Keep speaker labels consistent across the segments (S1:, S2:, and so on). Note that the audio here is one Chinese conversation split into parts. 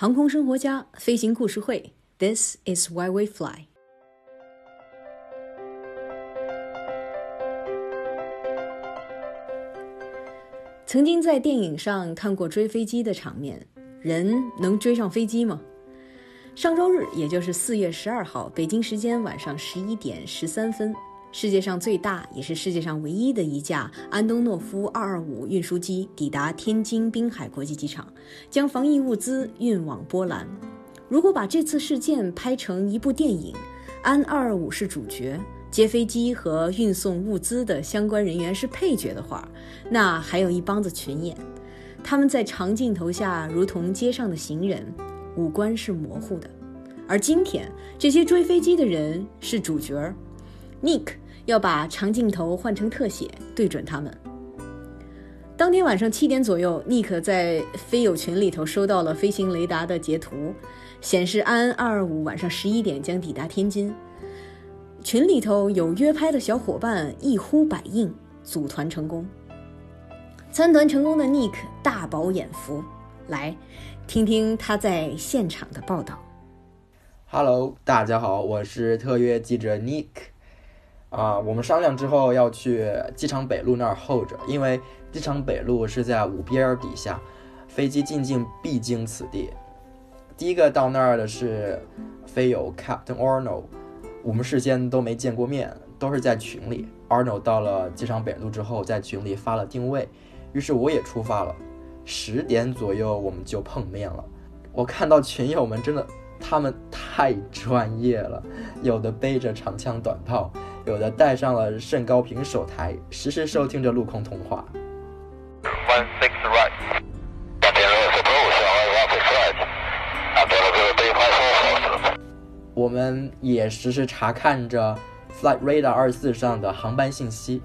S1: 航空生活家飞行故事会，This is why we fly。曾经在电影上看过追飞机的场面，人能追上飞机吗？上周日，也就是四月十二号，北京时间晚上十一点十三分。世界上最大也是世界上唯一的一架安东诺夫二二五运输机抵达天津滨海国际机场，将防疫物资运往波兰。如果把这次事件拍成一部电影，安二二五是主角，接飞机和运送物资的相关人员是配角的话，那还有一帮子群演，他们在长镜头下如同街上的行人，五官是模糊的。而今天，这些追飞机的人是主角。Nick 要把长镜头换成特写，对准他们。当天晚上七点左右，Nick 在飞友群里头收到了飞行雷达的截图，显示安二二五晚上十一点将抵达天津。群里头有约拍的小伙伴一呼百应，组团成功。参团成功的 Nick 大饱眼福，来听听他在现场的报道。
S2: Hello，大家好，我是特约记者 Nick。啊，我们商量之后要去机场北路那儿候着，因为机场北路是在五边儿底下，飞机进境必经此地。第一个到那儿的是飞友 Captain Arnold，我们事先都没见过面，都是在群里。Arnold 到了机场北路之后，在群里发了定位，于是我也出发了。十点左右我们就碰面了，我看到群友们真的，他们太专业了，有的背着长枪短炮。有的带上了甚高频手台，实时收听着陆空通话。我们也实时查看着 Flight Radar 二四上的航班信息，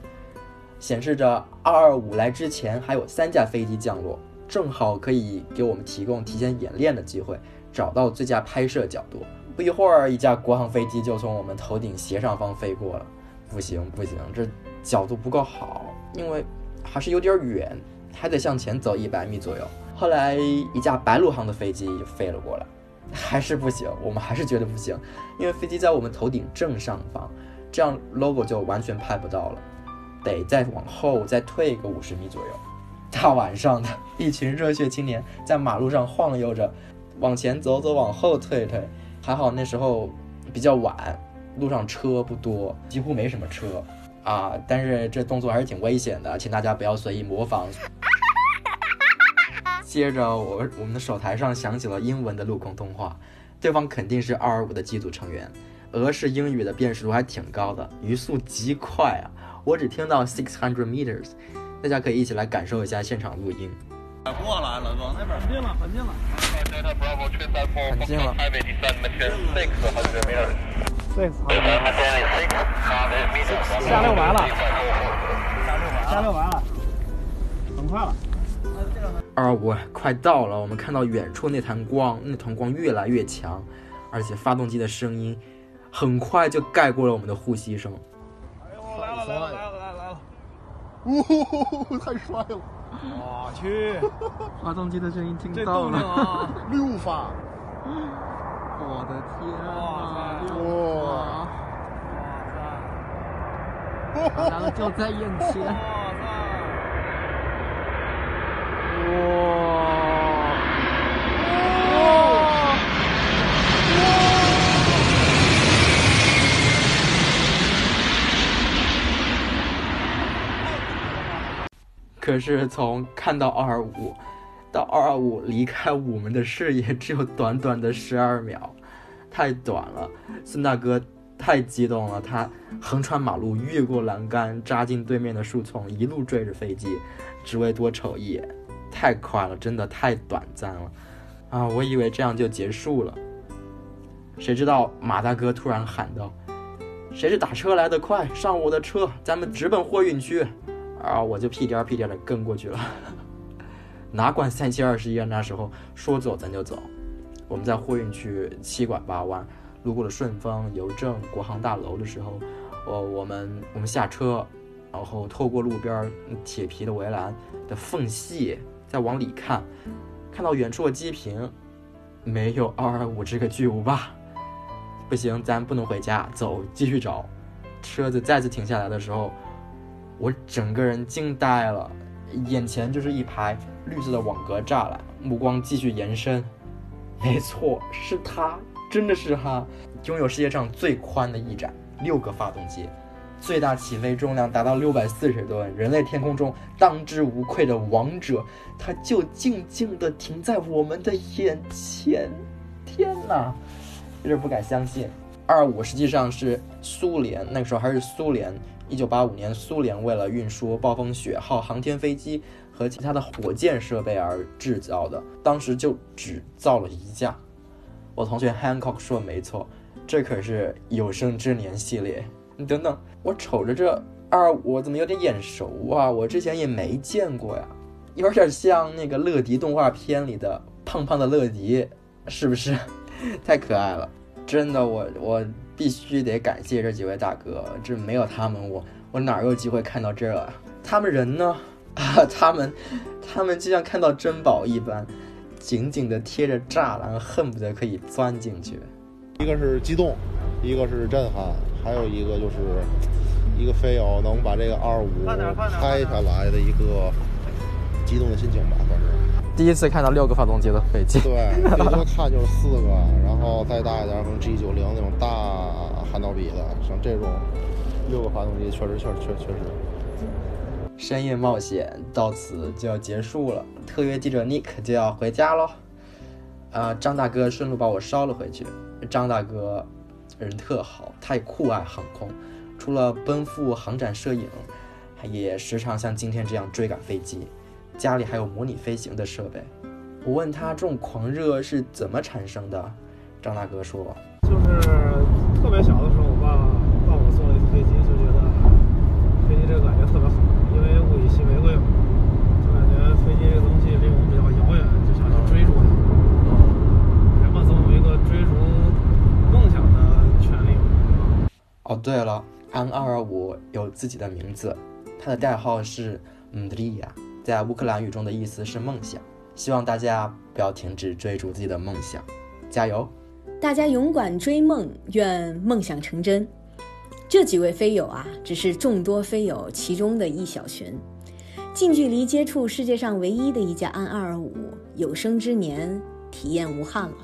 S2: 显示着二二五来之前还有三架飞机降落，正好可以给我们提供提前演练的机会，找到最佳拍摄角度。不一会儿，一架国航飞机就从我们头顶斜上方飞过了。不行不行，这角度不够好，因为还是有点远，还得向前走一百米左右。后来一架白鹿航的飞机就飞了过来，还是不行，我们还是觉得不行，因为飞机在我们头顶正上方，这样 logo 就完全拍不到了，得再往后再退个五十米左右。大晚上的，一群热血青年在马路上晃悠着，往前走走，往后退退。还好那时候比较晚，路上车不多，几乎没什么车啊。但是这动作还是挺危险的，请大家不要随意模仿。接着，我我们的手台上响起了英文的陆空通话，对方肯定是二二五的机组成员，俄式英语的辨识度还挺高的，语速极快啊！我只听到 six hundred meters，大家可以一起来感受一下现场录音。
S3: 过来了，往那边很近了，很近了，
S2: 很近了。
S3: 下六完了，下六完了，很快了。
S2: 二五快到了，我们看到远处那团光，那团光越来越强，而且发动机的声音很快就盖过了我们的呼吸声。
S3: 哎呦，来了来了来了来了来了！
S4: 呜，太帅了！
S3: 我去，
S5: 发动机的声音听到了，
S3: 啊！
S4: 六发，
S5: 我的天啊！
S3: 哇
S5: 塞
S4: 哇
S5: 塞，然后就在眼前，
S3: 哇塞！
S5: 哇！
S2: 可是从看到二二五到二二五离开我们的视野，只有短短的十二秒，太短了。孙大哥太激动了，他横穿马路，越过栏杆，扎进对面的树丛，一路追着飞机，只为多瞅一眼。太快了，真的太短暂了啊！我以为这样就结束了，谁知道马大哥突然喊道：“谁是打车来的？快上我的车，咱们直奔货运区。”啊，我就屁颠儿屁颠儿的跟过去了，哪管三七二十一啊！那时候说走咱就走。我们在货运区七拐八弯，路过了顺丰、邮政、国航大楼的时候，我我们我们下车，然后透过路边铁皮的围栏的缝隙，再往里看，看到远处的机坪，没有二二五这个巨无霸。不行，咱不能回家，走，继续找。车子再次停下来的时候，我整个人惊呆了，眼前就是一排绿色的网格栅栏，目光继续延伸。没错，是它，真的是它，拥有世界上最宽的翼展，六个发动机，最大起飞重量达到六百四十吨，人类天空中当之无愧的王者，它就静静地停在我们的眼前。天哪，有点不敢相信。二五实际上是苏联那个时候还是苏联，一九八五年苏联为了运输暴风雪号航天飞机和其他的火箭设备而制造的，当时就只造了一架。我同学 Hancock 说没错，这可是有生之年系列。你等等，我瞅着这二五怎么有点眼熟啊？我之前也没见过呀，有点像那个乐迪动画片里的胖胖的乐迪，是不是？太可爱了。真的，我我必须得感谢这几位大哥，这没有他们，我我哪有机会看到这啊？他们人呢？啊，他们他们就像看到珍宝一般，紧紧地贴着栅栏，恨不得可以钻进去。
S4: 一个是激动，一个是震撼，还有一个就是一个飞友能把这个二五拍下来的一个激动的心情吧，算是。
S2: 第一次看到六个发动机的飞机，
S4: 对，最多看就是四个，然后再大一点，可能 G 九零那种大汉道比的，像这种六个发动机，确实确实确确实。
S2: 深夜冒险到此就要结束了，特约记者 Nick 就要回家喽。啊，张大哥顺路把我捎了回去。张大哥人特好，他也酷爱航空，除了奔赴航展摄影，他也时常像今天这样追赶飞机。家里还有模拟飞行的设备。我问他这种狂热是怎么产生的，张大哥说，
S3: 就是特别小的时候，我爸爸我坐了一次飞机，就觉得飞机这个感觉特别好，因为物以稀为贵嘛，就感觉飞机这个东西离我们比较遥远，就想去追逐它。人们总有一个追逐梦想的权利。
S2: 哦，对了，安二二五有自己的名字，它的代号是姆德利亚。在乌克兰语中的意思是梦想，希望大家不要停止追逐自己的梦想，加油！
S1: 大家勇敢追梦，愿梦想成真。这几位飞友啊，只是众多飞友其中的一小群。近距离接触世界上唯一的一架安二二五，有生之年体验无憾了。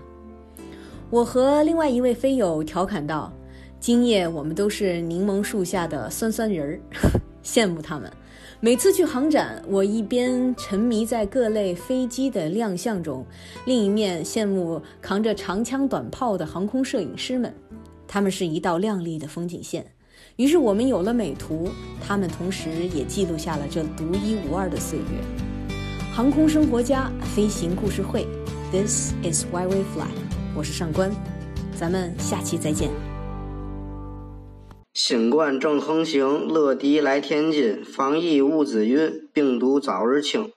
S1: 我和另外一位飞友调侃道：“今夜我们都是柠檬树下的酸酸人儿，羡慕他们。”每次去航展，我一边沉迷在各类飞机的亮相中，另一面羡慕扛着长枪短炮的航空摄影师们，他们是一道亮丽的风景线。于是我们有了美图，他们同时也记录下了这独一无二的岁月。航空生活家飞行故事会，This is why we fly。我是上官，咱们下期再见。
S6: 新冠正横行，乐迪来天津，防疫物资运，病毒早日清。